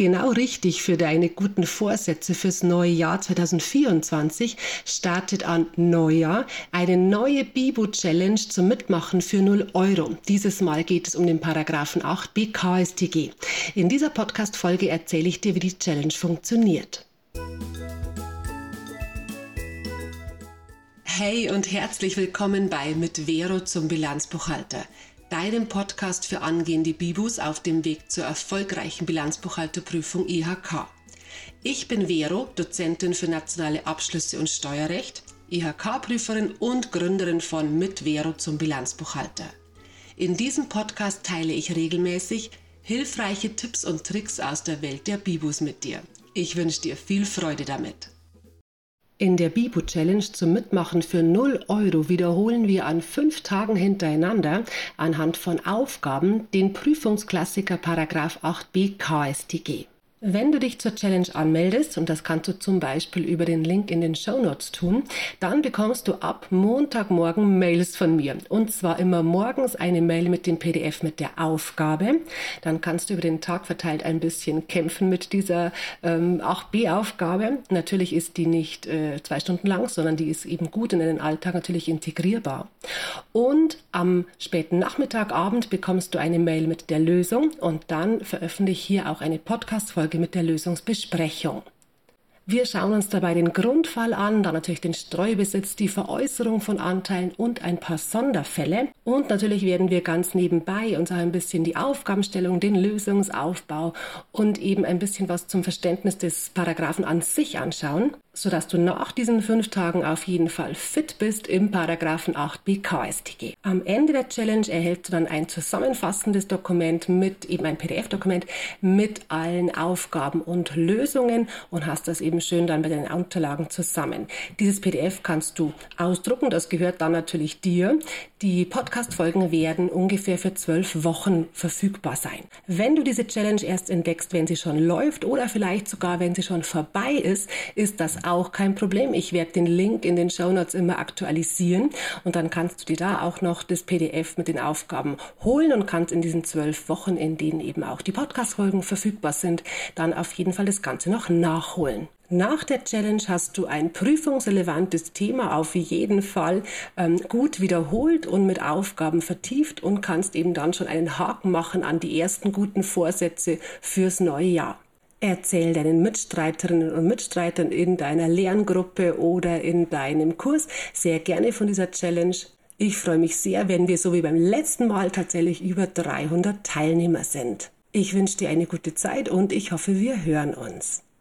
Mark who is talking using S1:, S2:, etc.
S1: Genau richtig für deine guten Vorsätze fürs neue Jahr 2024 startet an Neujahr eine neue Bibo-Challenge zum Mitmachen für 0 Euro. Dieses Mal geht es um den Paragraphen 8b KSTG. In dieser Podcast-Folge erzähle ich dir, wie die Challenge funktioniert. Hey und herzlich willkommen bei Mit Vero zum Bilanzbuchhalter deinem Podcast für angehende Bibus auf dem Weg zur erfolgreichen Bilanzbuchhalterprüfung IHK. Ich bin Vero, Dozentin für nationale Abschlüsse und Steuerrecht, IHK-Prüferin und Gründerin von Mit Vero zum Bilanzbuchhalter. In diesem Podcast teile ich regelmäßig hilfreiche Tipps und Tricks aus der Welt der Bibus mit dir. Ich wünsche dir viel Freude damit. In der Bibu Challenge zum Mitmachen für 0 Euro wiederholen wir an fünf Tagen hintereinander anhand von Aufgaben den Prüfungsklassiker Paragraph 8b KStG. Wenn du dich zur Challenge anmeldest, und das kannst du zum Beispiel über den Link in den Show Notes tun, dann bekommst du ab Montagmorgen Mails von mir. Und zwar immer morgens eine Mail mit dem PDF mit der Aufgabe. Dann kannst du über den Tag verteilt ein bisschen kämpfen mit dieser ähm, 8b-Aufgabe. Natürlich ist die nicht äh, zwei Stunden lang, sondern die ist eben gut in den Alltag natürlich integrierbar. Und am späten Nachmittagabend bekommst du eine Mail mit der Lösung und dann veröffentliche ich hier auch eine Podcast-Folge Folge mit der Lösungsbesprechung. Wir schauen uns dabei den Grundfall an, dann natürlich den Streubesitz, die Veräußerung von Anteilen und ein paar Sonderfälle. Und natürlich werden wir ganz nebenbei uns auch ein bisschen die Aufgabenstellung, den Lösungsaufbau und eben ein bisschen was zum Verständnis des Paragraphen an sich anschauen sodass du nach diesen fünf Tagen auf jeden Fall fit bist im Paragraphen 8b KStG. Am Ende der Challenge erhältst du dann ein zusammenfassendes Dokument mit eben ein PDF-Dokument mit allen Aufgaben und Lösungen und hast das eben schön dann bei deinen Unterlagen zusammen. Dieses PDF kannst du ausdrucken, das gehört dann natürlich dir. Die Podcast-Folgen werden ungefähr für zwölf Wochen verfügbar sein. Wenn du diese Challenge erst entdeckst, wenn sie schon läuft oder vielleicht sogar wenn sie schon vorbei ist, ist das auch kein Problem. Ich werde den Link in den Show Notes immer aktualisieren und dann kannst du dir da auch noch das PDF mit den Aufgaben holen und kannst in diesen zwölf Wochen, in denen eben auch die Podcast-Folgen verfügbar sind, dann auf jeden Fall das Ganze noch nachholen. Nach der Challenge hast du ein prüfungsrelevantes Thema auf jeden Fall ähm, gut wiederholt und mit Aufgaben vertieft und kannst eben dann schon einen Haken machen an die ersten guten Vorsätze fürs neue Jahr. Erzähl deinen Mitstreiterinnen und Mitstreitern in deiner Lerngruppe oder in deinem Kurs sehr gerne von dieser Challenge. Ich freue mich sehr, wenn wir so wie beim letzten Mal tatsächlich über 300 Teilnehmer sind. Ich wünsche dir eine gute Zeit und ich hoffe, wir hören uns.